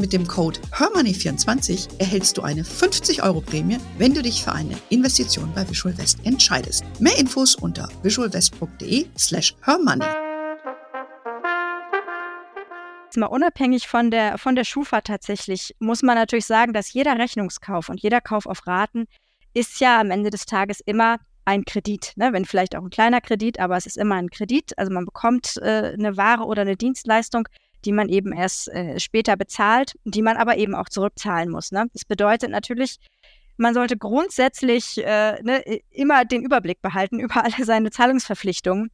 Mit dem Code HERMONEY24 erhältst du eine 50 Euro Prämie, wenn du dich für eine Investition bei Visual West entscheidest. Mehr Infos unter visualwest.de slash hermoney. Mal unabhängig von der, von der Schufa tatsächlich, muss man natürlich sagen, dass jeder Rechnungskauf und jeder Kauf auf Raten ist ja am Ende des Tages immer ein Kredit, ne? wenn vielleicht auch ein kleiner Kredit, aber es ist immer ein Kredit. Also man bekommt äh, eine Ware oder eine Dienstleistung die man eben erst äh, später bezahlt, die man aber eben auch zurückzahlen muss. Ne? Das bedeutet natürlich, man sollte grundsätzlich äh, ne, immer den Überblick behalten über alle seine Zahlungsverpflichtungen.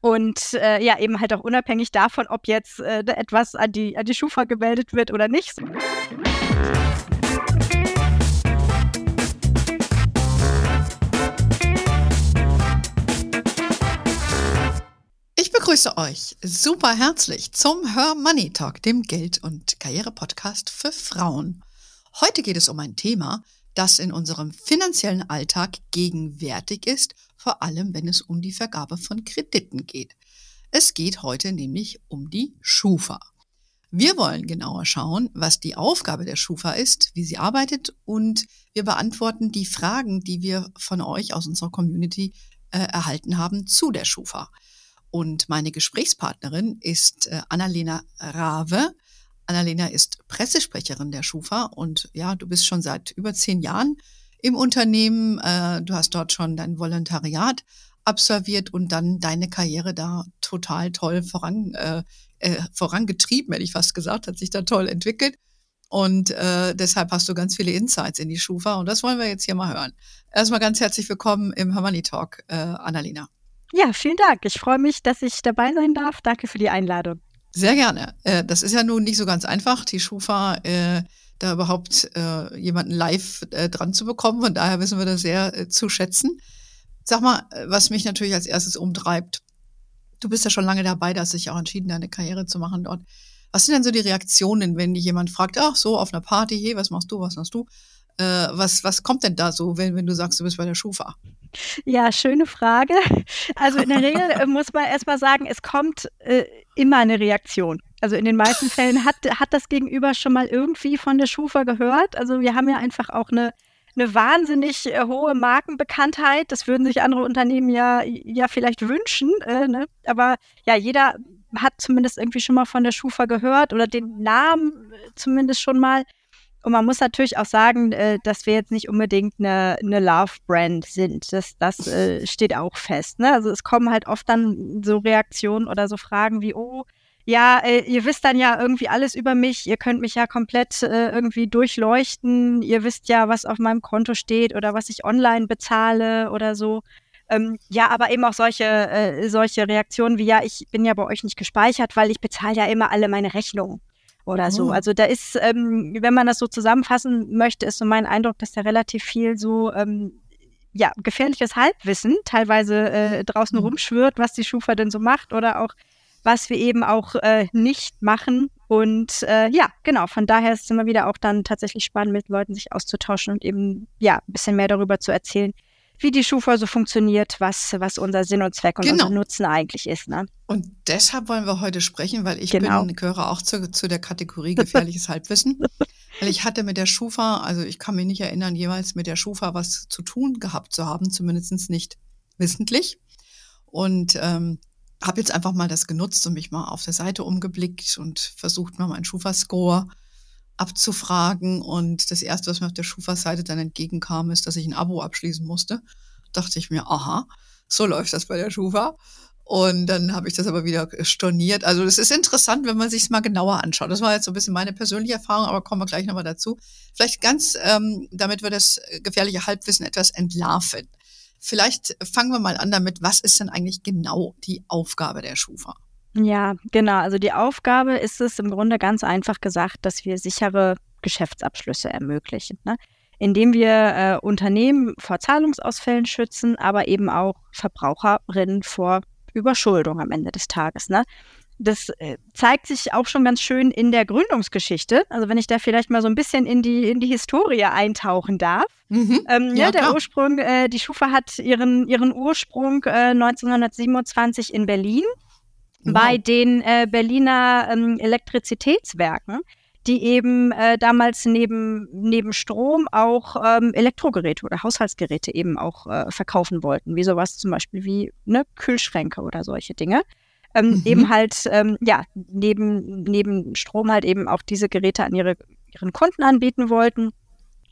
Und äh, ja, eben halt auch unabhängig davon, ob jetzt äh, etwas an die, an die Schufa gemeldet wird oder nicht. Begrüße euch super herzlich zum Her Money Talk, dem Geld- und Karriere-Podcast für Frauen. Heute geht es um ein Thema, das in unserem finanziellen Alltag gegenwärtig ist, vor allem wenn es um die Vergabe von Krediten geht. Es geht heute nämlich um die Schufa. Wir wollen genauer schauen, was die Aufgabe der Schufa ist, wie sie arbeitet und wir beantworten die Fragen, die wir von euch aus unserer Community äh, erhalten haben zu der Schufa. Und meine Gesprächspartnerin ist äh, Annalena Rave. Annalena ist Pressesprecherin der Schufa und ja, du bist schon seit über zehn Jahren im Unternehmen. Äh, du hast dort schon dein Volontariat absolviert und dann deine Karriere da total toll voran, äh, äh, vorangetrieben, hätte ich fast gesagt, hat sich da toll entwickelt. Und äh, deshalb hast du ganz viele Insights in die Schufa und das wollen wir jetzt hier mal hören. Erstmal ganz herzlich willkommen im Harmony Talk, äh, Annalena. Ja, vielen Dank. Ich freue mich, dass ich dabei sein darf. Danke für die Einladung. Sehr gerne. Äh, das ist ja nun nicht so ganz einfach, die Schufa äh, da überhaupt äh, jemanden live dran zu bekommen. Von daher wissen wir das sehr zu schätzen. Sag mal, was mich natürlich als erstes umtreibt. Du bist ja schon lange dabei, dass sich auch entschieden, deine Karriere zu machen dort. Was sind denn so die Reaktionen, wenn dich jemand fragt, ach so, auf einer Party, hey, was machst du, was machst du? Äh, was, was kommt denn da so, wenn, wenn du sagst, du bist bei der Schufa? Ja, schöne Frage. Also in der Regel äh, muss man erstmal sagen, es kommt äh, immer eine Reaktion. Also in den meisten Fällen hat, hat das Gegenüber schon mal irgendwie von der Schufa gehört. Also wir haben ja einfach auch eine, eine wahnsinnig äh, hohe Markenbekanntheit. Das würden sich andere Unternehmen ja, ja vielleicht wünschen. Äh, ne? Aber ja, jeder hat zumindest irgendwie schon mal von der Schufa gehört oder den Namen äh, zumindest schon mal. Und man muss natürlich auch sagen, äh, dass wir jetzt nicht unbedingt eine, eine Love-Brand sind. Das, das äh, steht auch fest. Ne? Also es kommen halt oft dann so Reaktionen oder so Fragen wie, oh, ja, äh, ihr wisst dann ja irgendwie alles über mich, ihr könnt mich ja komplett äh, irgendwie durchleuchten, ihr wisst ja, was auf meinem Konto steht oder was ich online bezahle oder so. Ähm, ja, aber eben auch solche, äh, solche Reaktionen wie, ja, ich bin ja bei euch nicht gespeichert, weil ich bezahle ja immer alle meine Rechnungen oder so. Oh. Also da ist, ähm, wenn man das so zusammenfassen möchte, ist so mein Eindruck, dass da relativ viel so ähm, ja, gefährliches Halbwissen teilweise äh, draußen mhm. rumschwirrt, was die Schufa denn so macht oder auch was wir eben auch äh, nicht machen. Und äh, ja, genau, von daher ist es immer wieder auch dann tatsächlich spannend, mit Leuten sich auszutauschen und eben ja, ein bisschen mehr darüber zu erzählen, wie die Schufa so funktioniert, was, was unser Sinn und Zweck und genau. unser Nutzen eigentlich ist. Ne? Und deshalb wollen wir heute sprechen, weil ich genau. bin, gehöre auch zu, zu der Kategorie gefährliches Halbwissen. Weil ich hatte mit der Schufa, also ich kann mich nicht erinnern, jeweils mit der Schufa was zu tun gehabt zu haben, zumindest nicht wissentlich. Und ähm, habe jetzt einfach mal das genutzt und mich mal auf der Seite umgeblickt und versucht mal meinen Schufa-Score abzufragen. Und das Erste, was mir auf der Schufa-Seite dann entgegenkam, ist, dass ich ein Abo abschließen musste. Dachte ich mir, aha, so läuft das bei der Schufa. Und dann habe ich das aber wieder storniert. Also das ist interessant, wenn man sich es mal genauer anschaut. Das war jetzt so ein bisschen meine persönliche Erfahrung, aber kommen wir gleich nochmal dazu. Vielleicht ganz, ähm, damit wir das gefährliche Halbwissen etwas entlarven. Vielleicht fangen wir mal an damit, was ist denn eigentlich genau die Aufgabe der Schufa? Ja, genau. Also die Aufgabe ist es im Grunde ganz einfach gesagt, dass wir sichere Geschäftsabschlüsse ermöglichen. Ne? indem wir äh, Unternehmen vor Zahlungsausfällen schützen, aber eben auch Verbraucherinnen vor Überschuldung am Ende des Tages. Ne? Das äh, zeigt sich auch schon ganz schön in der Gründungsgeschichte. Also wenn ich da vielleicht mal so ein bisschen in die, in die Historie eintauchen darf. Mhm. Ähm, ja, ja, der klar. Ursprung, äh, die Schufa hat ihren, ihren Ursprung äh, 1927 in Berlin wow. bei den äh, Berliner ähm, Elektrizitätswerken die eben äh, damals neben, neben Strom auch ähm, Elektrogeräte oder Haushaltsgeräte eben auch äh, verkaufen wollten, wie sowas zum Beispiel wie ne, Kühlschränke oder solche Dinge. Ähm, mhm. Eben halt, ähm, ja, neben, neben Strom halt eben auch diese Geräte an ihre, ihren Kunden anbieten wollten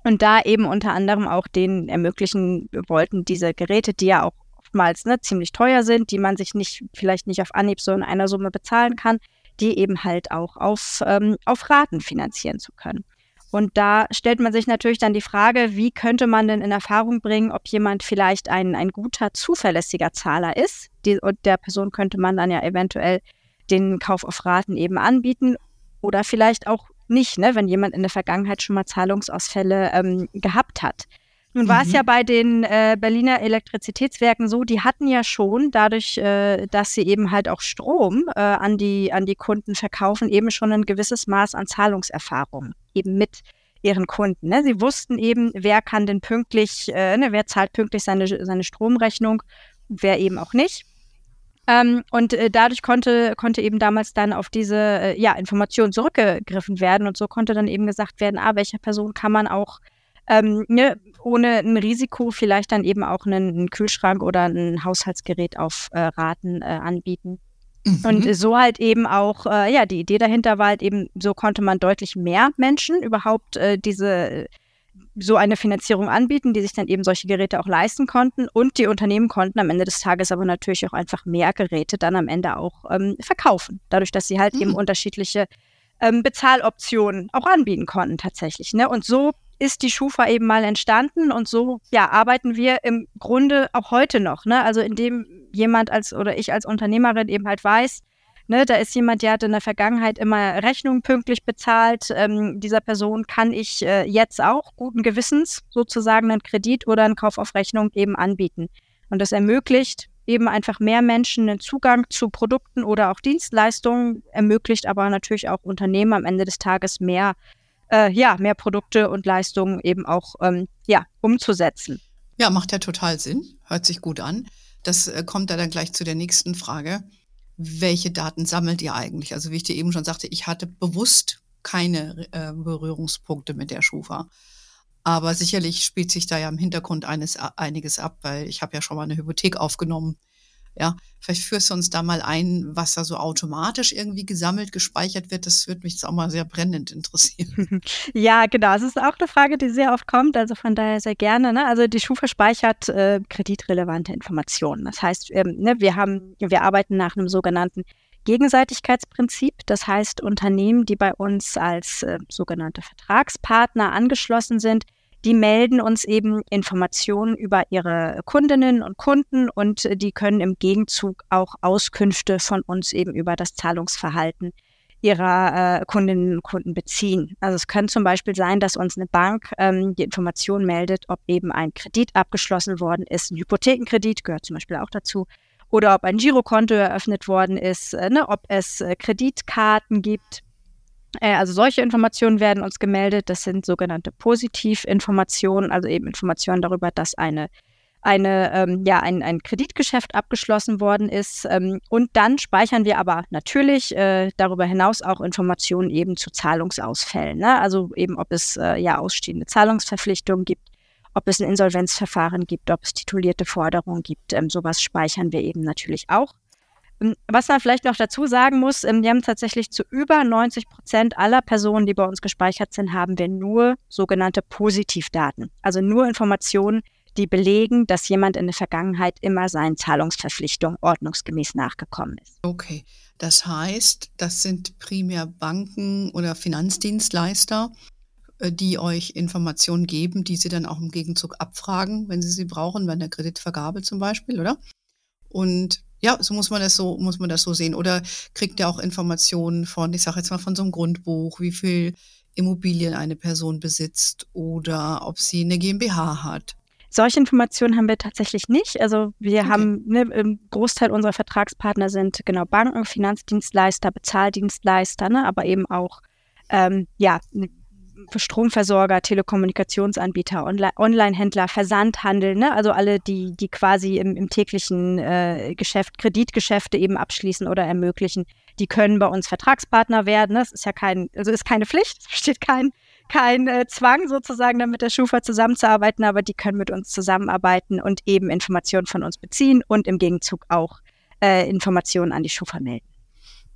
und da eben unter anderem auch denen ermöglichen wollten, diese Geräte, die ja auch oftmals ne, ziemlich teuer sind, die man sich nicht, vielleicht nicht auf Anhieb so in einer Summe bezahlen kann, die eben halt auch auf, ähm, auf Raten finanzieren zu können. Und da stellt man sich natürlich dann die Frage, wie könnte man denn in Erfahrung bringen, ob jemand vielleicht ein, ein guter, zuverlässiger Zahler ist. Die, und der Person könnte man dann ja eventuell den Kauf auf Raten eben anbieten oder vielleicht auch nicht, ne, wenn jemand in der Vergangenheit schon mal Zahlungsausfälle ähm, gehabt hat. Nun war mhm. es ja bei den äh, Berliner Elektrizitätswerken so, die hatten ja schon, dadurch, äh, dass sie eben halt auch Strom äh, an, die, an die Kunden verkaufen, eben schon ein gewisses Maß an Zahlungserfahrung, eben mit ihren Kunden. Ne? Sie wussten eben, wer kann denn pünktlich, äh, ne, wer zahlt pünktlich seine, seine Stromrechnung, wer eben auch nicht. Ähm, und äh, dadurch konnte, konnte eben damals dann auf diese äh, ja, Information zurückgegriffen werden und so konnte dann eben gesagt werden, ah, welcher Person kann man auch ähm, ne, ohne ein Risiko vielleicht dann eben auch einen, einen Kühlschrank oder ein Haushaltsgerät auf äh, Raten äh, anbieten. Mhm. Und so halt eben auch, äh, ja, die Idee dahinter war halt eben, so konnte man deutlich mehr Menschen überhaupt äh, diese so eine Finanzierung anbieten, die sich dann eben solche Geräte auch leisten konnten. Und die Unternehmen konnten am Ende des Tages aber natürlich auch einfach mehr Geräte dann am Ende auch ähm, verkaufen. Dadurch, dass sie halt mhm. eben unterschiedliche ähm, Bezahloptionen auch anbieten konnten tatsächlich. Ne? Und so ist die Schufa eben mal entstanden und so ja arbeiten wir im Grunde auch heute noch. Ne? Also indem jemand als oder ich als Unternehmerin eben halt weiß, ne, da ist jemand, der hat in der Vergangenheit immer Rechnungen pünktlich bezahlt. Ähm, dieser Person kann ich äh, jetzt auch guten Gewissens sozusagen einen Kredit oder einen Kauf auf Rechnung eben anbieten. Und das ermöglicht eben einfach mehr Menschen einen Zugang zu Produkten oder auch Dienstleistungen, ermöglicht aber natürlich auch Unternehmen am Ende des Tages mehr äh, ja, mehr Produkte und Leistungen eben auch ähm, ja, umzusetzen. Ja, macht ja total Sinn, hört sich gut an. Das äh, kommt da dann gleich zu der nächsten Frage. Welche Daten sammelt ihr eigentlich? Also wie ich dir eben schon sagte, ich hatte bewusst keine äh, Berührungspunkte mit der Schufa. Aber sicherlich spielt sich da ja im Hintergrund eines, einiges ab, weil ich habe ja schon mal eine Hypothek aufgenommen ja, vielleicht führst du uns da mal ein, was da so automatisch irgendwie gesammelt, gespeichert wird. Das würde mich jetzt auch mal sehr brennend interessieren. Ja, genau. Es ist auch eine Frage, die sehr oft kommt. Also von daher sehr gerne. Ne? Also die Schufa speichert äh, kreditrelevante Informationen. Das heißt, ähm, ne, wir haben, wir arbeiten nach einem sogenannten Gegenseitigkeitsprinzip. Das heißt, Unternehmen, die bei uns als äh, sogenannte Vertragspartner angeschlossen sind, die melden uns eben Informationen über ihre Kundinnen und Kunden und die können im Gegenzug auch Auskünfte von uns eben über das Zahlungsverhalten ihrer äh, Kundinnen und Kunden beziehen. Also es kann zum Beispiel sein, dass uns eine Bank ähm, die Information meldet, ob eben ein Kredit abgeschlossen worden ist, ein Hypothekenkredit gehört zum Beispiel auch dazu, oder ob ein Girokonto eröffnet worden ist, äh, ne, ob es äh, Kreditkarten gibt, äh, also solche Informationen werden uns gemeldet. Das sind sogenannte Positivinformationen, also eben Informationen darüber, dass eine eine, ähm, ja, ein, ein Kreditgeschäft abgeschlossen worden ist. Ähm, und dann speichern wir aber natürlich äh, darüber hinaus auch Informationen eben zu Zahlungsausfällen. Ne? Also eben, ob es äh, ja ausstehende Zahlungsverpflichtungen gibt, ob es ein Insolvenzverfahren gibt, ob es titulierte Forderungen gibt. Ähm, sowas speichern wir eben natürlich auch. Ähm, was man vielleicht noch dazu sagen muss, ähm, wir haben tatsächlich zu über 90 Prozent aller Personen, die bei uns gespeichert sind, haben wir nur sogenannte Positivdaten. Also nur Informationen, die belegen, dass jemand in der Vergangenheit immer seinen Zahlungsverpflichtungen ordnungsgemäß nachgekommen ist. Okay, das heißt, das sind primär Banken oder Finanzdienstleister, äh, die euch Informationen geben, die sie dann auch im Gegenzug abfragen, wenn sie sie brauchen, bei der Kreditvergabe zum Beispiel, oder? Und ja, so muss man das so, muss man das so sehen. Oder kriegt ihr auch Informationen von, ich sage jetzt mal von so einem Grundbuch, wie viel Immobilien eine Person besitzt oder ob sie eine GmbH hat. Solche Informationen haben wir tatsächlich nicht. Also wir okay. haben, ne, im Großteil unserer Vertragspartner sind genau Banken, Finanzdienstleister, Bezahldienstleister, ne, aber eben auch ähm, ja, Stromversorger, Telekommunikationsanbieter, Online-Händler, Versandhandel, ne? also alle, die, die quasi im, im täglichen äh, Geschäft Kreditgeschäfte eben abschließen oder ermöglichen, die können bei uns Vertragspartner werden. Das ist ja kein, also ist keine Pflicht, es besteht kein, kein äh, Zwang sozusagen, dann mit der Schufa zusammenzuarbeiten, aber die können mit uns zusammenarbeiten und eben Informationen von uns beziehen und im Gegenzug auch äh, Informationen an die Schufa melden.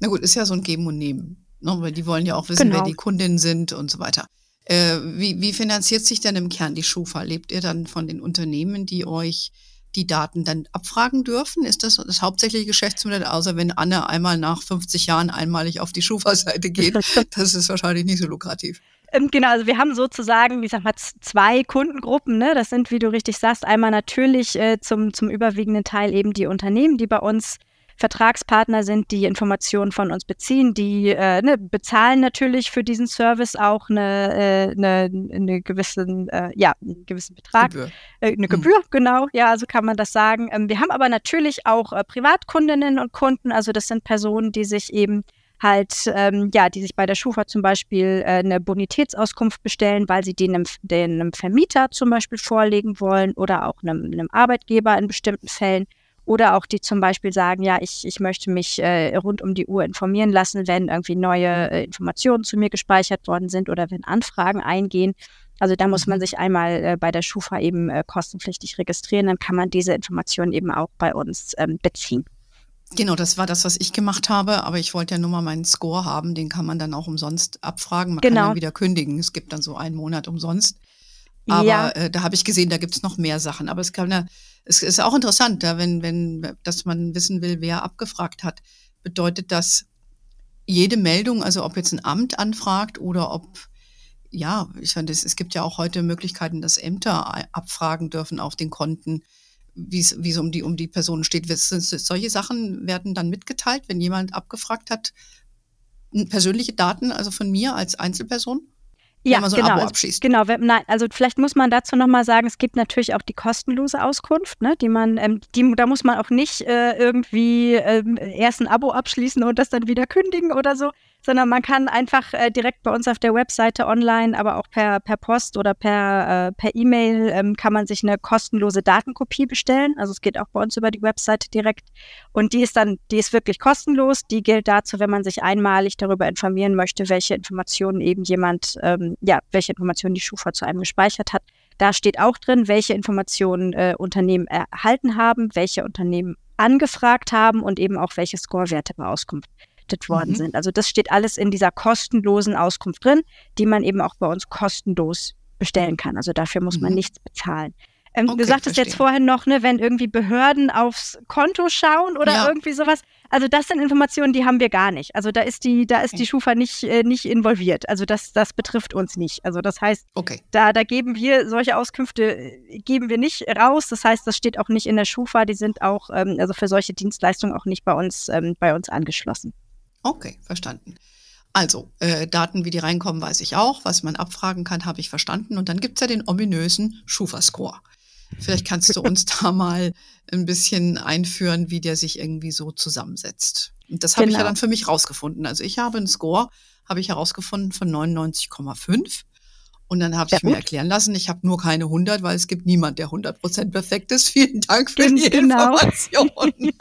Na gut, ist ja so ein Geben und Nehmen. Ne? Weil die wollen ja auch wissen, genau. wer die Kundinnen sind und so weiter. Äh, wie, wie finanziert sich denn im Kern die Schufa? Lebt ihr dann von den Unternehmen, die euch die Daten dann abfragen dürfen? Ist das das hauptsächliche Geschäftsmodell, außer wenn Anne einmal nach 50 Jahren einmalig auf die Schufa-Seite geht? Das ist wahrscheinlich nicht so lukrativ. Ähm, genau, also wir haben sozusagen, ich sag mal, zwei Kundengruppen. Ne? Das sind, wie du richtig sagst, einmal natürlich äh, zum, zum überwiegenden Teil eben die Unternehmen, die bei uns Vertragspartner sind, die Informationen von uns beziehen, die äh, ne, bezahlen natürlich für diesen Service auch eine, äh, eine, eine gewissen, äh, ja, einen gewissen Betrag. Gebühr. Äh, eine mhm. Gebühr, genau, ja, so kann man das sagen. Ähm, wir haben aber natürlich auch äh, Privatkundinnen und Kunden, also das sind Personen, die sich eben halt, ähm, ja, die sich bei der Schufa zum Beispiel äh, eine Bonitätsauskunft bestellen, weil sie den einem, den einem Vermieter zum Beispiel vorlegen wollen oder auch einem, einem Arbeitgeber in bestimmten Fällen. Oder auch die zum Beispiel sagen, ja, ich, ich möchte mich äh, rund um die Uhr informieren lassen, wenn irgendwie neue äh, Informationen zu mir gespeichert worden sind oder wenn Anfragen eingehen. Also da muss man mhm. sich einmal äh, bei der Schufa eben äh, kostenpflichtig registrieren, dann kann man diese Informationen eben auch bei uns ähm, beziehen. Genau, das war das, was ich gemacht habe, aber ich wollte ja nur mal meinen Score haben, den kann man dann auch umsonst abfragen. Man genau. kann dann wieder kündigen. Es gibt dann so einen Monat umsonst. Aber ja. äh, da habe ich gesehen, da gibt es noch mehr Sachen. Aber es kann ja, es ist auch interessant, da, wenn, wenn, dass man wissen will, wer abgefragt hat. Bedeutet das jede Meldung, also ob jetzt ein Amt anfragt oder ob, ja, ich finde, es, es gibt ja auch heute Möglichkeiten, dass Ämter abfragen dürfen auf den Konten, wie es um die, um die Personen steht. Solche Sachen werden dann mitgeteilt, wenn jemand abgefragt hat, persönliche Daten, also von mir als Einzelperson? Ja, man so ein genau, Abo also abschließt. Genau, nein, also vielleicht muss man dazu nochmal sagen, es gibt natürlich auch die kostenlose Auskunft, ne, die man, ähm, die, da muss man auch nicht äh, irgendwie ähm, erst ein Abo abschließen und das dann wieder kündigen oder so, sondern man kann einfach äh, direkt bei uns auf der Webseite online, aber auch per, per Post oder per, äh, per E-Mail ähm, kann man sich eine kostenlose Datenkopie bestellen. Also es geht auch bei uns über die Webseite direkt. Und die ist dann, die ist wirklich kostenlos. Die gilt dazu, wenn man sich einmalig darüber informieren möchte, welche Informationen eben jemand, ähm, ja, welche Informationen die Schufa zu einem gespeichert hat. Da steht auch drin, welche Informationen äh, Unternehmen erhalten haben, welche Unternehmen angefragt haben und eben auch welche Scorewerte bei Auskunft vermarktet worden mhm. sind. Also das steht alles in dieser kostenlosen Auskunft drin, die man eben auch bei uns kostenlos bestellen kann. Also dafür muss man mhm. nichts bezahlen. Ähm, okay, du sagtest verstehe. jetzt vorhin noch, ne, wenn irgendwie Behörden aufs Konto schauen oder ja. irgendwie sowas. Also das sind Informationen, die haben wir gar nicht. Also da ist die, da ist okay. die Schufa nicht, äh, nicht involviert. Also das, das betrifft uns nicht. Also das heißt, okay. da, da geben wir solche Auskünfte äh, geben wir nicht raus. Das heißt, das steht auch nicht in der Schufa. Die sind auch ähm, also für solche Dienstleistungen auch nicht bei uns ähm, bei uns angeschlossen. Okay, verstanden. Also, äh, Daten, wie die reinkommen, weiß ich auch. Was man abfragen kann, habe ich verstanden. Und dann gibt es ja den ominösen Schufa-Score. Vielleicht kannst du uns da mal ein bisschen einführen, wie der sich irgendwie so zusammensetzt. Und das habe genau. ich ja genau. dann für mich rausgefunden. Also ich habe einen Score, habe ich herausgefunden von 99,5. Und dann habe ich mir erklären lassen, ich habe nur keine 100, weil es gibt niemand, der 100% perfekt ist. Vielen Dank für die genau. Information.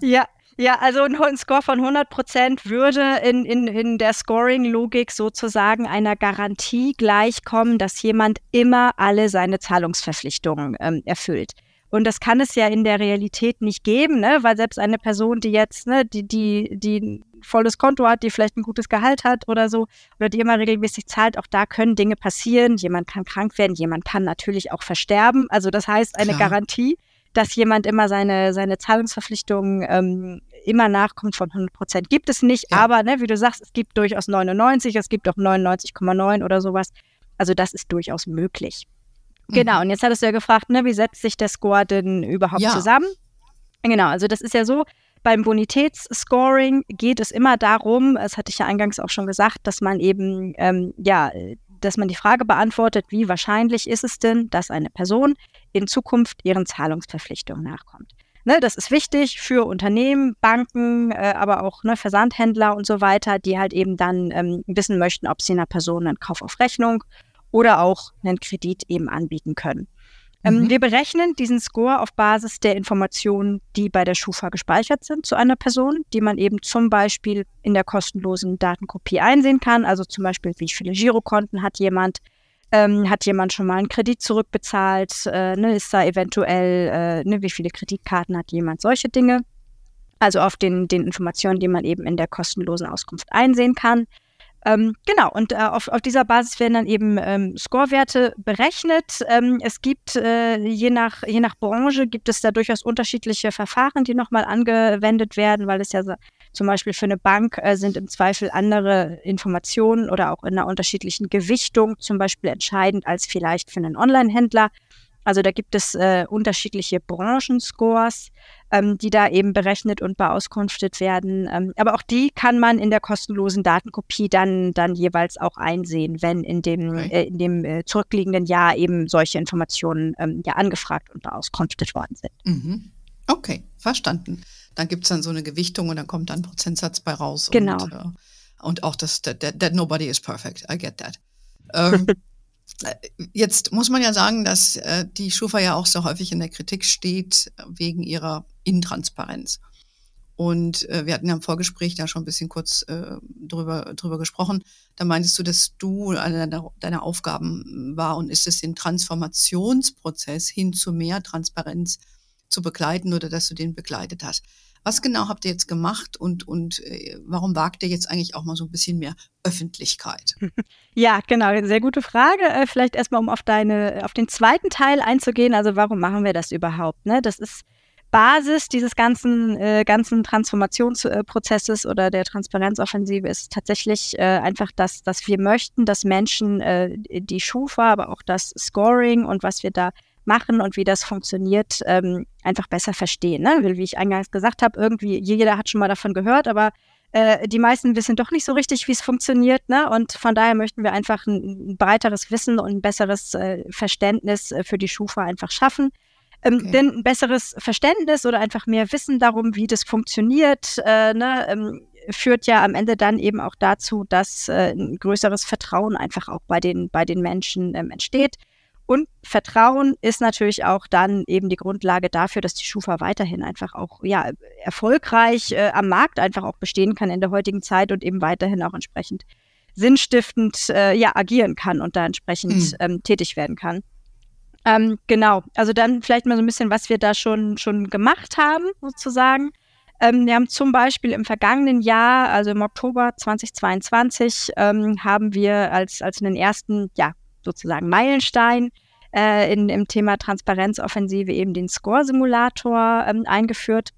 ja, ja, also ein Score von 100 Prozent würde in, in, in der Scoring-Logik sozusagen einer Garantie gleichkommen, dass jemand immer alle seine Zahlungsverpflichtungen ähm, erfüllt. Und das kann es ja in der Realität nicht geben, ne? weil selbst eine Person, die jetzt, ne, die, die, die ein volles Konto hat, die vielleicht ein gutes Gehalt hat oder so, oder die immer regelmäßig zahlt, auch da können Dinge passieren. Jemand kann krank werden, jemand kann natürlich auch versterben. Also das heißt, eine Klar. Garantie, dass jemand immer seine, seine Zahlungsverpflichtungen ähm, immer nachkommt von 100 Prozent. Gibt es nicht, ja. aber ne, wie du sagst, es gibt durchaus 99, es gibt auch 99,9 oder sowas. Also das ist durchaus möglich. Mhm. Genau, und jetzt hattest du ja gefragt, ne, wie setzt sich der Score denn überhaupt ja. zusammen? Genau, also das ist ja so, Beim Bonitätsscoring geht es immer darum, das hatte ich ja eingangs auch schon gesagt, dass man eben, ähm, ja, dass man die Frage beantwortet, wie wahrscheinlich ist es denn, dass eine Person in Zukunft ihren Zahlungsverpflichtungen nachkommt. Ne, das ist wichtig für Unternehmen, Banken, äh, aber auch ne, Versandhändler und so weiter, die halt eben dann ähm, wissen möchten, ob sie einer Person einen Kauf auf Rechnung oder auch einen Kredit eben anbieten können. Ähm, mhm. Wir berechnen diesen Score auf Basis der Informationen, die bei der Schufa gespeichert sind zu einer Person, die man eben zum Beispiel in der kostenlosen Datenkopie einsehen kann. Also zum Beispiel, wie viele Girokonten hat jemand, ähm, hat jemand schon mal einen Kredit zurückbezahlt, äh, ne, ist da eventuell, äh, ne, wie viele Kreditkarten hat jemand, solche Dinge. Also auf den, den Informationen, die man eben in der kostenlosen Auskunft einsehen kann. Ähm, genau, und äh, auf, auf dieser Basis werden dann eben ähm, Scorewerte berechnet. Ähm, es gibt äh, je, nach, je nach Branche gibt es da durchaus unterschiedliche Verfahren, die nochmal angewendet werden, weil es ja so, zum Beispiel für eine Bank äh, sind im Zweifel andere Informationen oder auch in einer unterschiedlichen Gewichtung zum Beispiel entscheidend als vielleicht für einen Online-Händler. Also da gibt es äh, unterschiedliche Branchenscores, ähm, die da eben berechnet und beauskunftet werden. Ähm, aber auch die kann man in der kostenlosen Datenkopie dann, dann jeweils auch einsehen, wenn in dem, okay. äh, in dem äh, zurückliegenden Jahr eben solche Informationen ähm, ja angefragt und beauskunftet worden sind. Mhm. Okay, verstanden. Dann gibt es dann so eine Gewichtung und dann kommt dann ein Prozentsatz bei raus. Genau. Und, äh, und auch das, that, that, nobody is perfect. I get that. Ähm, Jetzt muss man ja sagen, dass äh, die Schufa ja auch so häufig in der Kritik steht wegen ihrer Intransparenz. Und äh, wir hatten ja im Vorgespräch da schon ein bisschen kurz äh, drüber, drüber gesprochen. Da meintest du, dass du eine deiner, deiner Aufgaben war und ist es den Transformationsprozess hin zu mehr Transparenz zu begleiten oder dass du den begleitet hast. Was genau habt ihr jetzt gemacht und, und äh, warum wagt ihr jetzt eigentlich auch mal so ein bisschen mehr Öffentlichkeit? Ja, genau, sehr gute Frage. Äh, vielleicht erstmal, um auf deine, auf den zweiten Teil einzugehen. Also warum machen wir das überhaupt? Ne? Das ist Basis dieses ganzen, äh, ganzen Transformationsprozesses oder der Transparenzoffensive ist tatsächlich äh, einfach, dass, dass wir möchten, dass Menschen äh, die Schufa, aber auch das Scoring und was wir da machen und wie das funktioniert, ähm, einfach besser verstehen. Ne? Wie ich eingangs gesagt habe, irgendwie jeder hat schon mal davon gehört, aber äh, die meisten wissen doch nicht so richtig, wie es funktioniert. Ne? Und von daher möchten wir einfach ein, ein breiteres Wissen und ein besseres äh, Verständnis äh, für die Schufa einfach schaffen. Ähm, okay. Denn ein besseres Verständnis oder einfach mehr Wissen darum, wie das funktioniert, äh, ne, ähm, führt ja am Ende dann eben auch dazu, dass äh, ein größeres Vertrauen einfach auch bei den, bei den Menschen ähm, entsteht. Und Vertrauen ist natürlich auch dann eben die Grundlage dafür, dass die Schufa weiterhin einfach auch ja, erfolgreich äh, am Markt einfach auch bestehen kann in der heutigen Zeit und eben weiterhin auch entsprechend sinnstiftend äh, ja, agieren kann und da entsprechend mhm. ähm, tätig werden kann. Ähm, genau, also dann vielleicht mal so ein bisschen, was wir da schon, schon gemacht haben, sozusagen. Ähm, wir haben zum Beispiel im vergangenen Jahr, also im Oktober 2022, ähm, haben wir als, als einen ersten, ja, sozusagen Meilenstein äh, in, im Thema Transparenzoffensive eben den Score-Simulator ähm, eingeführt.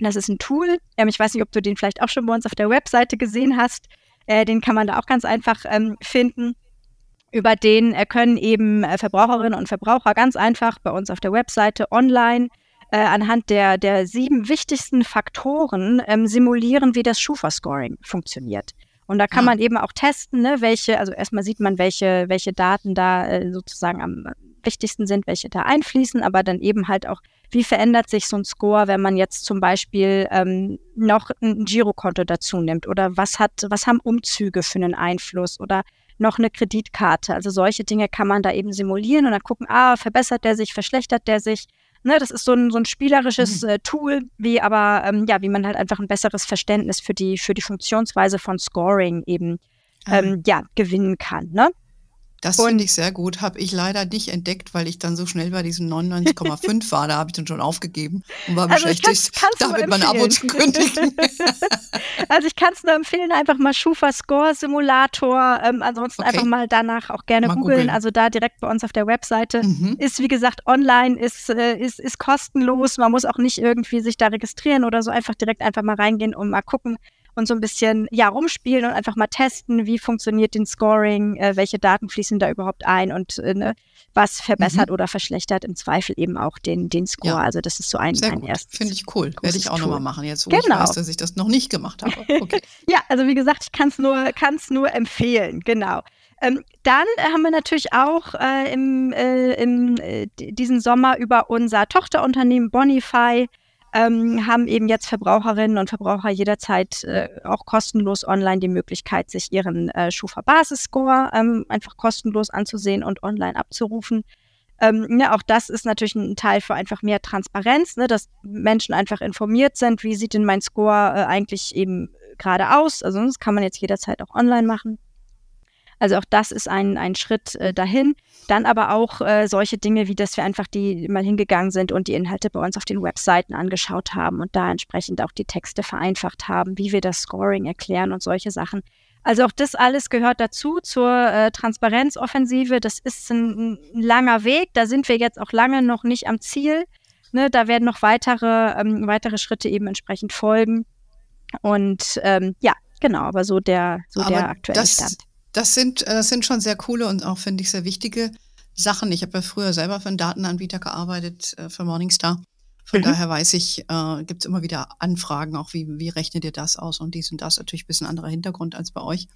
Das ist ein Tool. Ähm, ich weiß nicht, ob du den vielleicht auch schon bei uns auf der Webseite gesehen hast. Äh, den kann man da auch ganz einfach ähm, finden. Über den äh, können eben äh, Verbraucherinnen und Verbraucher ganz einfach bei uns auf der Webseite online äh, anhand der, der sieben wichtigsten Faktoren ähm, simulieren, wie das Schufa-Scoring funktioniert. Und da kann ja. man eben auch testen, ne, welche, also erstmal sieht man, welche, welche Daten da äh, sozusagen am wichtigsten sind, welche da einfließen, aber dann eben halt auch, wie verändert sich so ein Score, wenn man jetzt zum Beispiel ähm, noch ein Girokonto dazu nimmt oder was hat, was haben Umzüge für einen Einfluss oder noch eine Kreditkarte. Also solche Dinge kann man da eben simulieren und dann gucken, ah, verbessert der sich, verschlechtert der sich, Ne, das ist so ein, so ein spielerisches mhm. äh, Tool, wie aber, ähm, ja, wie man halt einfach ein besseres Verständnis für die, für die Funktionsweise von Scoring eben ah. ähm, ja, gewinnen kann. Ne? Das finde ich sehr gut. Habe ich leider nicht entdeckt, weil ich dann so schnell bei diesem 99,5 war. Da habe ich dann schon aufgegeben und war also beschäftigt, damit mein Abo zu kündigen. also ich kann es nur empfehlen, einfach mal Schufa Score Simulator. Ähm, ansonsten okay. einfach mal danach auch gerne googeln. Also da direkt bei uns auf der Webseite. Mhm. Ist wie gesagt online, ist, äh, ist, ist kostenlos. Man muss auch nicht irgendwie sich da registrieren oder so. Einfach direkt einfach mal reingehen und mal gucken, und so ein bisschen ja rumspielen und einfach mal testen, wie funktioniert den Scoring, äh, welche Daten fließen da überhaupt ein und äh, ne, was verbessert mhm. oder verschlechtert im Zweifel eben auch den, den Score. Ja. Also das ist so ein, Sehr ein erstes. Finde ich cool. Werde ich auch nochmal machen, jetzt wo genau. ich weiß, dass ich das noch nicht gemacht habe. Okay. ja, also wie gesagt, ich kann es nur, kann's nur empfehlen, genau. Ähm, dann haben wir natürlich auch äh, im, äh, im äh, diesen Sommer über unser Tochterunternehmen Bonify ähm, haben eben jetzt Verbraucherinnen und Verbraucher jederzeit äh, auch kostenlos online die Möglichkeit, sich ihren äh, Schufa-Basisscore ähm, einfach kostenlos anzusehen und online abzurufen. Ähm, ne, auch das ist natürlich ein Teil für einfach mehr Transparenz, ne, dass Menschen einfach informiert sind, wie sieht denn mein Score äh, eigentlich eben gerade aus. Also das kann man jetzt jederzeit auch online machen. Also auch das ist ein, ein Schritt äh, dahin. Dann aber auch äh, solche Dinge, wie dass wir einfach die mal hingegangen sind und die Inhalte bei uns auf den Webseiten angeschaut haben und da entsprechend auch die Texte vereinfacht haben, wie wir das Scoring erklären und solche Sachen. Also auch das alles gehört dazu zur äh, Transparenzoffensive. Das ist ein, ein, langer Weg. Da sind wir jetzt auch lange noch nicht am Ziel. Ne, da werden noch weitere, ähm, weitere Schritte eben entsprechend folgen. Und ähm, ja, genau, aber so der, so aber der aktuelle das, Stand. Das sind, äh, das sind schon sehr coole und auch, finde ich, sehr wichtige Sachen. Ich habe ja früher selber für einen Datenanbieter gearbeitet, äh, für Morningstar. Von mhm. daher weiß ich, äh, gibt es immer wieder Anfragen, auch wie, wie rechnet ihr das aus und dies und das. Natürlich ein bisschen anderer Hintergrund als bei euch.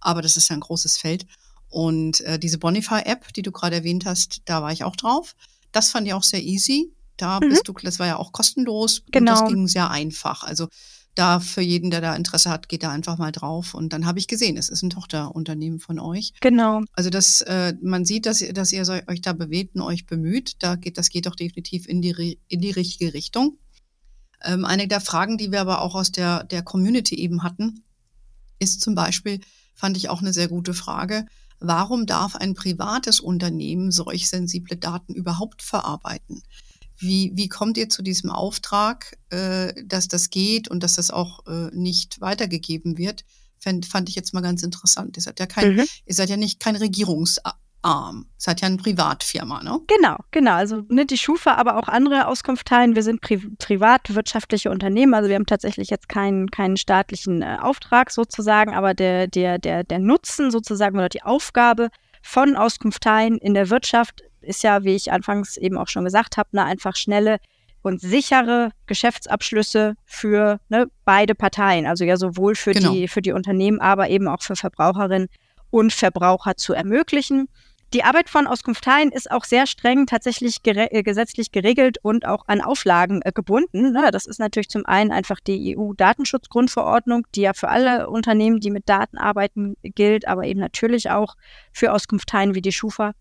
Aber das ist ja ein großes Feld. Und äh, diese Bonify-App, die du gerade erwähnt hast, da war ich auch drauf. Das fand ich auch sehr easy. Da mhm. bist du, das war ja auch kostenlos. Genau. Und das ging sehr einfach. Also da für jeden, der da Interesse hat, geht da einfach mal drauf. Und dann habe ich gesehen, es ist ein Tochterunternehmen von euch. Genau. Also das, äh, man sieht, dass, dass ihr euch da bewegt und euch bemüht. Da geht, das geht doch definitiv in die, in die richtige Richtung. Ähm, eine der Fragen, die wir aber auch aus der, der Community eben hatten, ist zum Beispiel, fand ich auch eine sehr gute Frage, warum darf ein privates Unternehmen solch sensible Daten überhaupt verarbeiten? Wie, wie kommt ihr zu diesem Auftrag, äh, dass das geht und dass das auch äh, nicht weitergegeben wird? Fand, fand ich jetzt mal ganz interessant. Ihr seid ja kein, mhm. ihr seid ja nicht kein Regierungsarm. Ihr seid ja eine Privatfirma, ne? Genau, genau. Also nicht ne, die Schufa, aber auch andere Auskunftsteilen. Wir sind pri privatwirtschaftliche Unternehmen. Also wir haben tatsächlich jetzt keinen, keinen staatlichen äh, Auftrag sozusagen, aber der, der, der, der Nutzen sozusagen oder die Aufgabe von Auskunftsteilen in der Wirtschaft ist ja, wie ich anfangs eben auch schon gesagt habe, ne, einfach schnelle und sichere Geschäftsabschlüsse für ne, beide Parteien, also ja sowohl für, genau. die, für die Unternehmen, aber eben auch für Verbraucherinnen und Verbraucher zu ermöglichen. Die Arbeit von Auskunfteien ist auch sehr streng tatsächlich gere äh, gesetzlich geregelt und auch an Auflagen äh, gebunden. Ne? Das ist natürlich zum einen einfach die EU-Datenschutzgrundverordnung, die ja für alle Unternehmen, die mit Daten arbeiten, gilt, aber eben natürlich auch für Auskunfteien wie die Schufa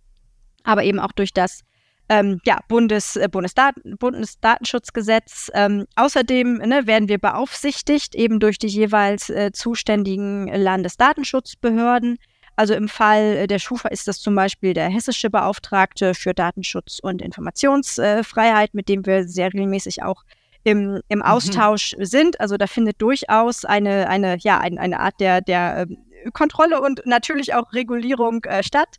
aber eben auch durch das ähm, ja, Bundes, äh, Bundesdaten, Bundesdatenschutzgesetz. Ähm, außerdem ne, werden wir beaufsichtigt eben durch die jeweils äh, zuständigen Landesdatenschutzbehörden. Also im Fall der Schufa ist das zum Beispiel der hessische Beauftragte für Datenschutz und Informationsfreiheit, mit dem wir sehr regelmäßig auch im, im mhm. Austausch mhm. sind. Also da findet durchaus eine, eine, ja, eine, eine Art der, der äh, Kontrolle und natürlich auch Regulierung äh, statt.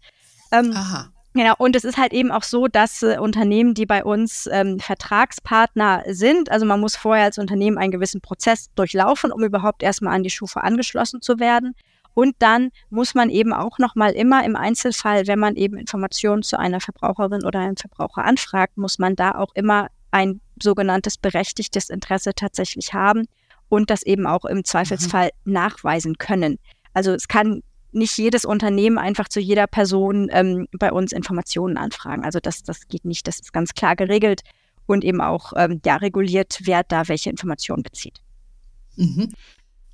Ähm, Aha. Genau, und es ist halt eben auch so, dass äh, Unternehmen, die bei uns ähm, Vertragspartner sind, also man muss vorher als Unternehmen einen gewissen Prozess durchlaufen, um überhaupt erstmal an die Schufa angeschlossen zu werden. Und dann muss man eben auch nochmal immer im Einzelfall, wenn man eben Informationen zu einer Verbraucherin oder einem Verbraucher anfragt, muss man da auch immer ein sogenanntes berechtigtes Interesse tatsächlich haben und das eben auch im Zweifelsfall mhm. nachweisen können. Also es kann nicht jedes Unternehmen einfach zu jeder Person ähm, bei uns Informationen anfragen. Also das, das geht nicht. Das ist ganz klar geregelt und eben auch ähm, ja, reguliert, wer da welche Informationen bezieht. Mhm.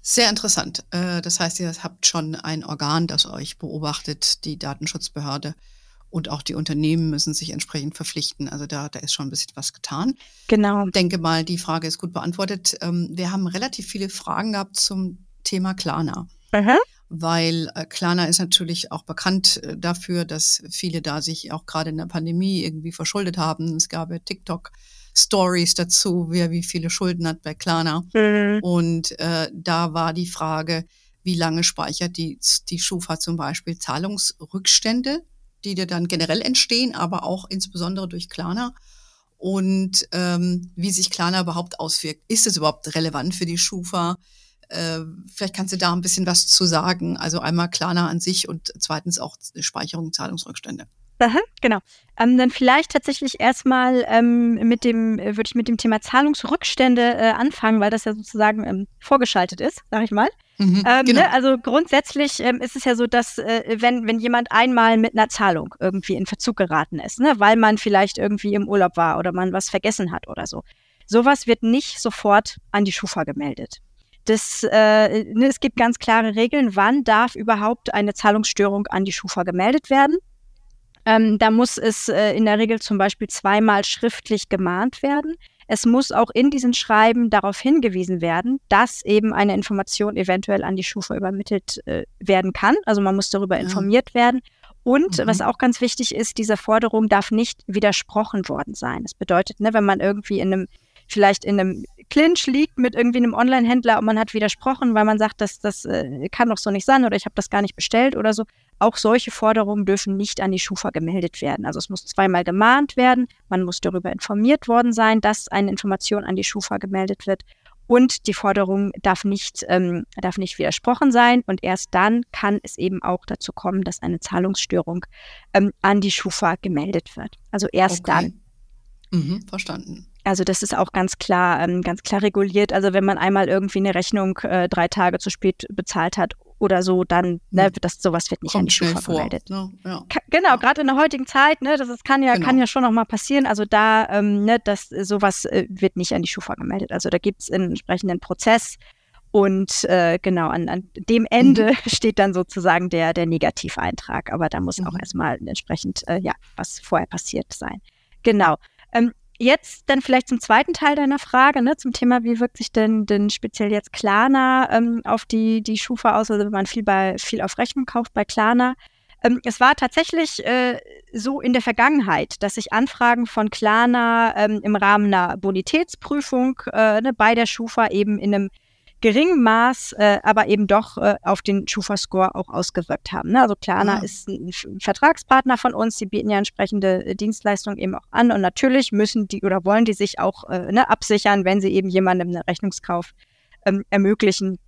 Sehr interessant. Äh, das heißt, ihr habt schon ein Organ, das euch beobachtet, die Datenschutzbehörde. Und auch die Unternehmen müssen sich entsprechend verpflichten. Also da, da ist schon ein bisschen was getan. Genau. Ich denke mal, die Frage ist gut beantwortet. Ähm, wir haben relativ viele Fragen gehabt zum Thema Klarna. Mhm weil äh, Klarna ist natürlich auch bekannt äh, dafür, dass viele da sich auch gerade in der Pandemie irgendwie verschuldet haben. Es gab ja TikTok. Stories dazu, wer wie viele Schulden hat bei Klarna. Mhm. Und äh, da war die Frage, wie lange speichert die, die Schufa zum Beispiel Zahlungsrückstände, die dir dann generell entstehen, aber auch insbesondere durch Klarna. Und ähm, wie sich Klarna überhaupt auswirkt. Ist es überhaupt relevant für die Schufa? Äh, vielleicht kannst du da ein bisschen was zu sagen. Also einmal Klarna an sich und zweitens auch Speicherung, Zahlungsrückstände. Aha, genau. Ähm, dann vielleicht tatsächlich erstmal ähm, mit dem, äh, würde ich mit dem Thema Zahlungsrückstände äh, anfangen, weil das ja sozusagen ähm, vorgeschaltet ist, sag ich mal. Mhm, ähm, genau. ne? Also grundsätzlich ähm, ist es ja so, dass äh, wenn, wenn jemand einmal mit einer Zahlung irgendwie in Verzug geraten ist, ne? weil man vielleicht irgendwie im Urlaub war oder man was vergessen hat oder so, sowas wird nicht sofort an die Schufa gemeldet. Das, äh, ne, es gibt ganz klare Regeln, wann darf überhaupt eine Zahlungsstörung an die Schufa gemeldet werden. Ähm, da muss es äh, in der Regel zum Beispiel zweimal schriftlich gemahnt werden. Es muss auch in diesen Schreiben darauf hingewiesen werden, dass eben eine Information eventuell an die Schufa übermittelt äh, werden kann. Also man muss darüber ja. informiert werden. Und mhm. was auch ganz wichtig ist, diese Forderung darf nicht widersprochen worden sein. Das bedeutet, ne, wenn man irgendwie in einem vielleicht in einem Clinch liegt mit irgendwie einem Online-Händler und man hat widersprochen, weil man sagt, das, das äh, kann doch so nicht sein oder ich habe das gar nicht bestellt oder so. Auch solche Forderungen dürfen nicht an die Schufa gemeldet werden. Also es muss zweimal gemahnt werden, man muss darüber informiert worden sein, dass eine Information an die Schufa gemeldet wird und die Forderung darf nicht, ähm, darf nicht widersprochen sein und erst dann kann es eben auch dazu kommen, dass eine Zahlungsstörung ähm, an die Schufa gemeldet wird. Also erst okay. dann. Mhm, verstanden. Also das ist auch ganz klar, ähm, ganz klar reguliert. Also wenn man einmal irgendwie eine Rechnung äh, drei Tage zu spät bezahlt hat oder so, dann, ne, hm. das, sowas wird nicht Kommt an die Schufa vermeldet. Ne? Ja. Genau, gerade in der heutigen Zeit, ne, das ist, kann ja, genau. kann ja schon noch mal passieren. Also da, ähm, ne, das, sowas äh, wird nicht an die Schufa gemeldet. Also da gibt es einen entsprechenden Prozess. Und äh, genau, an, an dem Ende mhm. steht dann sozusagen der, der Negativeintrag. Aber da muss mhm. auch erstmal entsprechend, äh, ja, was vorher passiert sein. Genau. Ähm, Jetzt dann vielleicht zum zweiten Teil deiner Frage, ne, zum Thema, wie wirkt sich denn, denn speziell jetzt Klarna ähm, auf die, die Schufa aus, also wenn man viel, bei, viel auf Rechnung kauft bei Klarna. Ähm, es war tatsächlich äh, so in der Vergangenheit, dass sich Anfragen von Klarna ähm, im Rahmen einer Bonitätsprüfung äh, ne, bei der Schufa eben in einem geringem Maß, äh, aber eben doch äh, auf den Schufa-Score auch ausgewirkt haben. Ne? Also Klarna ja. ist ein Vertragspartner von uns, die bieten ja entsprechende äh, Dienstleistungen eben auch an und natürlich müssen die oder wollen die sich auch äh, ne, absichern, wenn sie eben jemandem einen Rechnungskauf ähm, ermöglichen,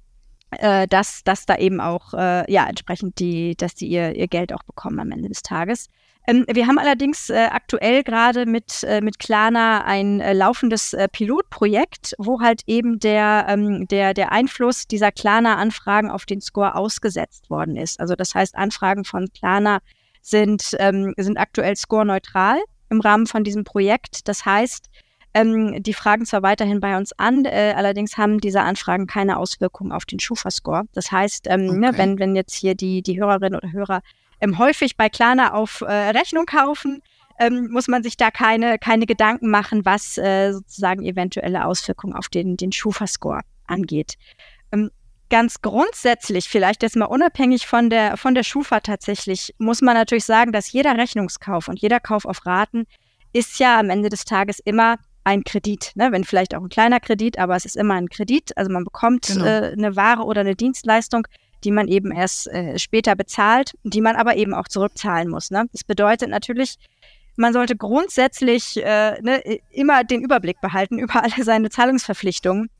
äh, dass, dass da eben auch äh, ja entsprechend die, dass die ihr, ihr Geld auch bekommen am Ende des Tages. Ähm, wir haben allerdings äh, aktuell gerade mit, äh, mit Klarna ein äh, laufendes äh, Pilotprojekt, wo halt eben der, ähm, der, der Einfluss dieser Klarna-Anfragen auf den Score ausgesetzt worden ist. Also das heißt, Anfragen von Klarna sind, ähm, sind aktuell score-neutral im Rahmen von diesem Projekt. Das heißt, die fragen zwar weiterhin bei uns an, äh, allerdings haben diese Anfragen keine Auswirkungen auf den Schufa-Score. Das heißt, ähm, ne, okay. ne, wenn, wenn jetzt hier die, die Hörerinnen oder Hörer ähm, häufig bei Klarna auf äh, Rechnung kaufen, ähm, muss man sich da keine, keine Gedanken machen, was äh, sozusagen eventuelle Auswirkungen auf den, den Schufa-Score angeht. Ähm, ganz grundsätzlich, vielleicht jetzt mal unabhängig von der, von der Schufa tatsächlich, muss man natürlich sagen, dass jeder Rechnungskauf und jeder Kauf auf Raten ist ja am Ende des Tages immer ein Kredit, ne? wenn vielleicht auch ein kleiner Kredit, aber es ist immer ein Kredit. Also man bekommt genau. äh, eine Ware oder eine Dienstleistung, die man eben erst äh, später bezahlt, die man aber eben auch zurückzahlen muss. Ne? Das bedeutet natürlich, man sollte grundsätzlich äh, ne, immer den Überblick behalten über alle seine Zahlungsverpflichtungen.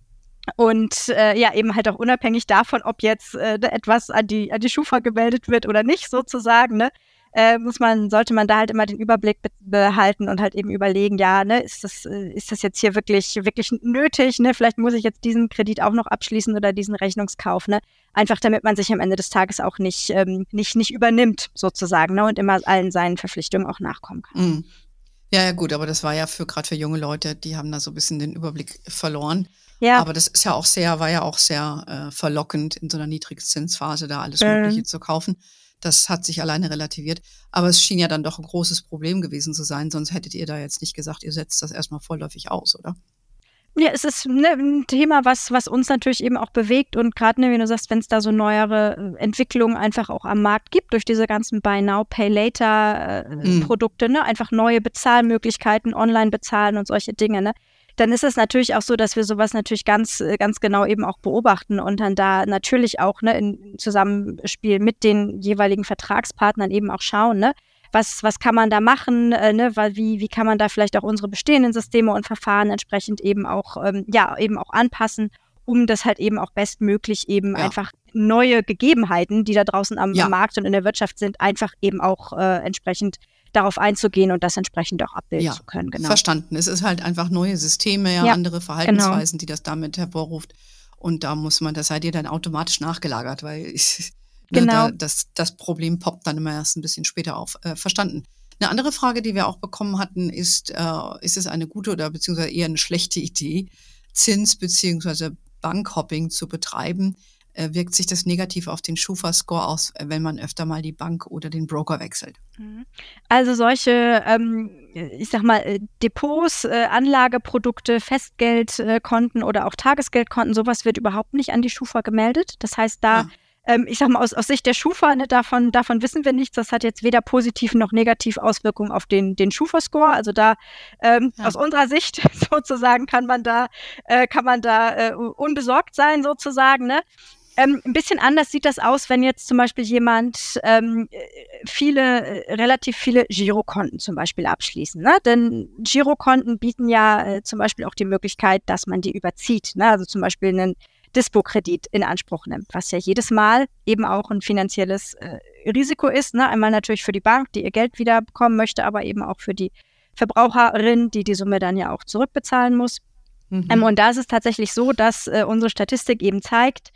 Und äh, ja, eben halt auch unabhängig davon, ob jetzt äh, etwas an die, an die Schufa gemeldet wird oder nicht, sozusagen, ne? Äh, muss man, sollte man da halt immer den Überblick behalten und halt eben überlegen, ja, ne, ist das, äh, ist das jetzt hier wirklich, wirklich nötig, ne? Vielleicht muss ich jetzt diesen Kredit auch noch abschließen oder diesen Rechnungskauf, ne? Einfach damit man sich am Ende des Tages auch nicht, ähm, nicht, nicht übernimmt, sozusagen, ne? Und immer allen seinen Verpflichtungen auch nachkommen kann. Mhm. Ja, ja, gut, aber das war ja für gerade für junge Leute, die haben da so ein bisschen den Überblick verloren. Ja. Aber das ist ja auch sehr, war ja auch sehr äh, verlockend, in so einer Niedrigzinsphase da alles mhm. Mögliche zu kaufen. Das hat sich alleine relativiert. Aber es schien ja dann doch ein großes Problem gewesen zu sein, sonst hättet ihr da jetzt nicht gesagt, ihr setzt das erstmal vorläufig aus, oder? Ja, es ist ne, ein Thema, was, was uns natürlich eben auch bewegt und gerade, ne, wie du sagst, wenn es da so neuere äh, Entwicklungen einfach auch am Markt gibt, durch diese ganzen Buy Now, Pay Later äh, mhm. Produkte, ne, einfach neue Bezahlmöglichkeiten, online bezahlen und solche Dinge, ne, dann ist es natürlich auch so, dass wir sowas natürlich ganz, äh, ganz genau eben auch beobachten und dann da natürlich auch ne, in Zusammenspiel mit den jeweiligen Vertragspartnern eben auch schauen, ne, was, was kann man da machen, äh, ne, wie, wie kann man da vielleicht auch unsere bestehenden Systeme und Verfahren entsprechend eben auch, ähm, ja, eben auch anpassen um das halt eben auch bestmöglich eben ja. einfach neue Gegebenheiten, die da draußen am, ja. Markt und in der Wirtschaft sind, einfach eben auch äh, entsprechend darauf einzugehen und das entsprechend auch abbilden ja, zu können. Genau. Verstanden. Es ist halt einfach neue Systeme, ja, andere genau. Verhaltensweisen, genau. die das damit hervorruft. Und da muss man, das seid ihr dann automatisch nachgelagert, weil ich, ne, genau. Da, das, das Problem poppt dann immer erst ein bisschen später auf. Äh, verstanden. Eine andere Frage, die wir auch bekommen hatten, ist, äh, ist es eine gute oder beziehungsweise eher eine schlechte Idee, Zins beziehungsweise Bankhopping zu betreiben? Äh, wirkt sich das negativ auf den Schufa-Score aus, wenn man öfter mal die Bank oder den Broker wechselt? Mhm. Also solche, ähm, ich sag mal, äh, Depots, äh, Anlageprodukte, Festgeldkonten oder auch Tagesgeldkonten, sowas wird überhaupt nicht an die Schufa gemeldet. Das heißt, da ah ähm, ich sag mal, aus, aus Sicht der Schufa, ne, davon, davon wissen wir nichts. Das hat jetzt weder positiv noch negativ Auswirkungen auf den, den Schufa-Score. Also da ähm, ja. aus unserer Sicht sozusagen kann man da, äh, kann man da äh, unbesorgt sein, sozusagen. Ne? Ähm, ein bisschen anders sieht das aus, wenn jetzt zum Beispiel jemand ähm, viele, relativ viele Girokonten zum Beispiel abschließen. Ne? Denn Girokonten bieten ja äh, zum Beispiel auch die Möglichkeit, dass man die überzieht. Ne? Also zum Beispiel einen Dispo-Kredit in Anspruch nimmt, was ja jedes Mal eben auch ein finanzielles äh, Risiko ist. Ne? Einmal natürlich für die Bank, die ihr Geld wieder bekommen möchte, aber eben auch für die Verbraucherin, die die Summe dann ja auch zurückbezahlen muss. Mhm. Ähm, und da ist es tatsächlich so, dass äh, unsere Statistik eben zeigt,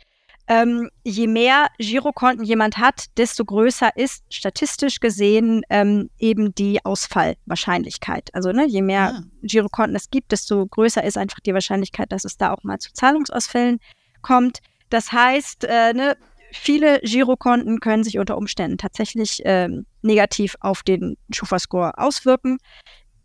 ähm, je mehr Girokonten jemand hat, desto größer ist statistisch gesehen ähm, eben die Ausfallwahrscheinlichkeit. Also ne, je mehr ah. Girokonten es gibt, desto größer ist einfach die Wahrscheinlichkeit, dass es da auch mal zu Zahlungsausfällen kommt. Das heißt, äh, ne, viele Girokonten können sich unter Umständen tatsächlich äh, negativ auf den Schufa-Score auswirken.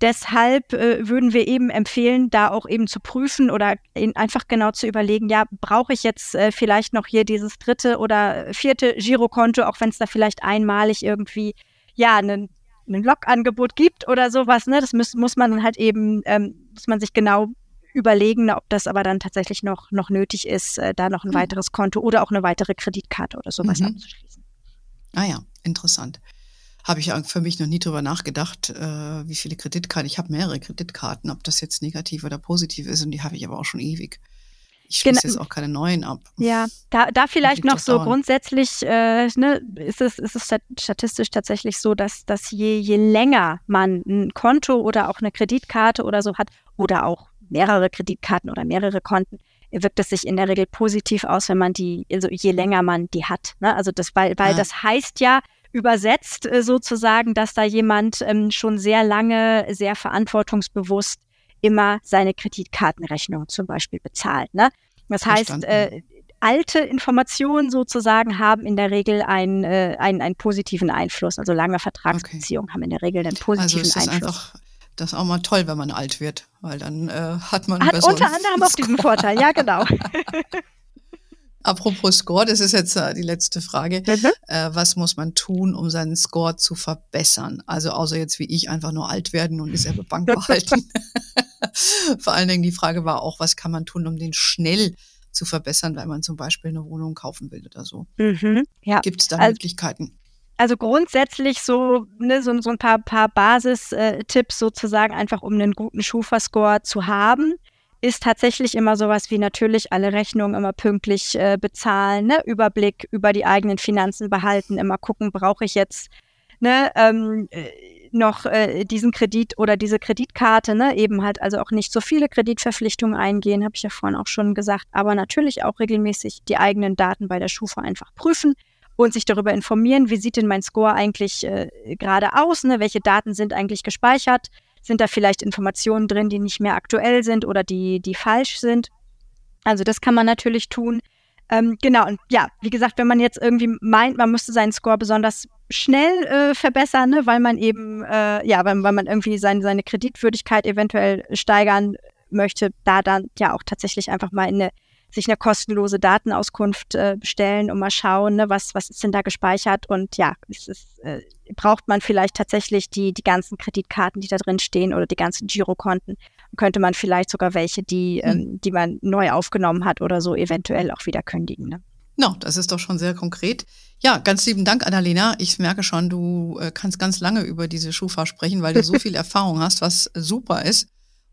Deshalb äh, würden wir eben empfehlen, da auch eben zu prüfen oder einfach genau zu überlegen, ja, brauche ich jetzt äh, vielleicht noch hier dieses dritte oder vierte Girokonto, auch wenn es da vielleicht einmalig irgendwie, ja, einen ein Log-Angebot gibt oder sowas, ne? Das muss, muss man dann halt eben, ähm, muss man sich genau überlegen, ob das aber dann tatsächlich noch, noch nötig ist, äh, da noch ein mhm. weiteres Konto oder auch eine weitere Kreditkarte oder sowas mhm. abzuschließen. Ah ja, interessant. Habe ich für mich noch nie drüber nachgedacht, äh, wie viele Kreditkarten. Ich habe mehrere Kreditkarten, ob das jetzt negativ oder positiv ist und die habe ich aber auch schon ewig. Ich schließe genau. jetzt auch keine neuen ab. Ja, da, da vielleicht noch so dauern. grundsätzlich äh, ne, ist, es, ist es statistisch tatsächlich so, dass, dass je, je länger man ein Konto oder auch eine Kreditkarte oder so hat oder auch mehrere Kreditkarten oder mehrere Konten, wirkt es sich in der Regel positiv aus, wenn man die, also je länger man die hat. Ne? Also das, weil, weil ja. das heißt ja übersetzt äh, sozusagen, dass da jemand ähm, schon sehr lange, sehr verantwortungsbewusst immer seine Kreditkartenrechnung zum Beispiel bezahlt. Ne? Das heißt, äh, alte Informationen sozusagen haben in der Regel einen, äh, einen, einen positiven Einfluss. Also lange Vertragsbeziehungen okay. haben in der Regel einen positiven also ist Einfluss. Einfach das ist auch mal toll, wenn man alt wird, weil dann äh, hat man hat unter anderem auch diesen Vorteil, ja genau. Apropos Score, das ist jetzt äh, die letzte Frage. Mhm. Äh, was muss man tun, um seinen Score zu verbessern? Also außer jetzt wie ich einfach nur alt werden und dieselbe Bank behalten. Vor allen Dingen die Frage war auch, was kann man tun, um den schnell zu verbessern, wenn man zum Beispiel eine Wohnung kaufen will oder so. Mhm, ja. Gibt es da also, Möglichkeiten? also grundsätzlich so, ne, so, so ein paar, paar Basistipps sozusagen, einfach um einen guten Schufa-Score zu haben, ist tatsächlich immer sowas wie natürlich alle Rechnungen immer pünktlich äh, bezahlen, ne? Überblick über die eigenen Finanzen behalten, immer gucken, brauche ich jetzt ne, ähm, äh, noch äh, diesen Kredit oder diese Kreditkarte, ne? eben halt also auch nicht so viele Kreditverpflichtungen eingehen, habe ich ja vorhin auch schon gesagt, aber natürlich auch regelmäßig die eigenen Daten bei der Schufa einfach prüfen und sich darüber informieren, wie sieht denn mein Score eigentlich äh, gerade aus, ne? welche Daten sind eigentlich gespeichert, sind da vielleicht Informationen drin, die nicht mehr aktuell sind oder die, die falsch sind. Also das kann man natürlich tun. Ähm, genau, und ja, wie gesagt, wenn man jetzt irgendwie meint, man müsste seinen Score besonders schnell äh, verbessern, ne, weil man eben, äh, ja, weil, weil man irgendwie sein, seine Kreditwürdigkeit eventuell steigern möchte, da dann ja auch tatsächlich einfach mal in eine sich eine kostenlose Datenauskunft äh, bestellen und mal schauen, ne, was, was ist denn da gespeichert und ja, ist, äh, braucht man vielleicht tatsächlich die, die ganzen Kreditkarten, die da drin stehen oder die ganzen Girokonten. Könnte man vielleicht sogar welche, die, mhm. ähm, die man neu aufgenommen hat oder so, eventuell auch wieder kündigen. Ne? No, das ist doch schon sehr konkret. Ja, ganz lieben Dank, Annalena. Ich merke schon, du äh, kannst ganz lange über diese Schufa sprechen, weil du so viel Erfahrung hast, was super ist.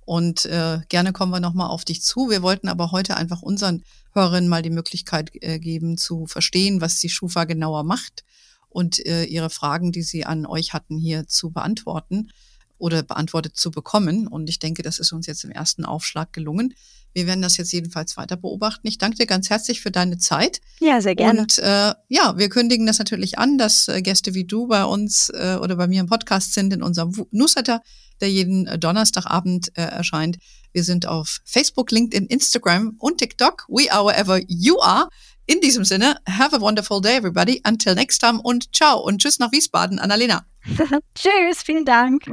Und äh, gerne kommen wir nochmal auf dich zu. Wir wollten aber heute einfach unseren Hörerinnen mal die Möglichkeit äh, geben, zu verstehen, was die Schufa genauer macht und äh, ihre Fragen, die sie an euch hatten, hier zu beantworten oder beantwortet zu bekommen. Und ich denke, das ist uns jetzt im ersten Aufschlag gelungen. Wir werden das jetzt jedenfalls weiter beobachten. Ich danke dir ganz herzlich für deine Zeit. Ja, sehr gerne. Und äh, ja, wir kündigen das natürlich an, dass äh, Gäste wie du bei uns äh, oder bei mir im Podcast sind in unserem Newsletter, der jeden äh, Donnerstagabend äh, erscheint. Wir sind auf Facebook, LinkedIn, Instagram und TikTok. We are wherever you are. In diesem Sinne, have a wonderful day, everybody. Until next time und ciao und tschüss nach Wiesbaden, Annalena. tschüss, vielen Dank.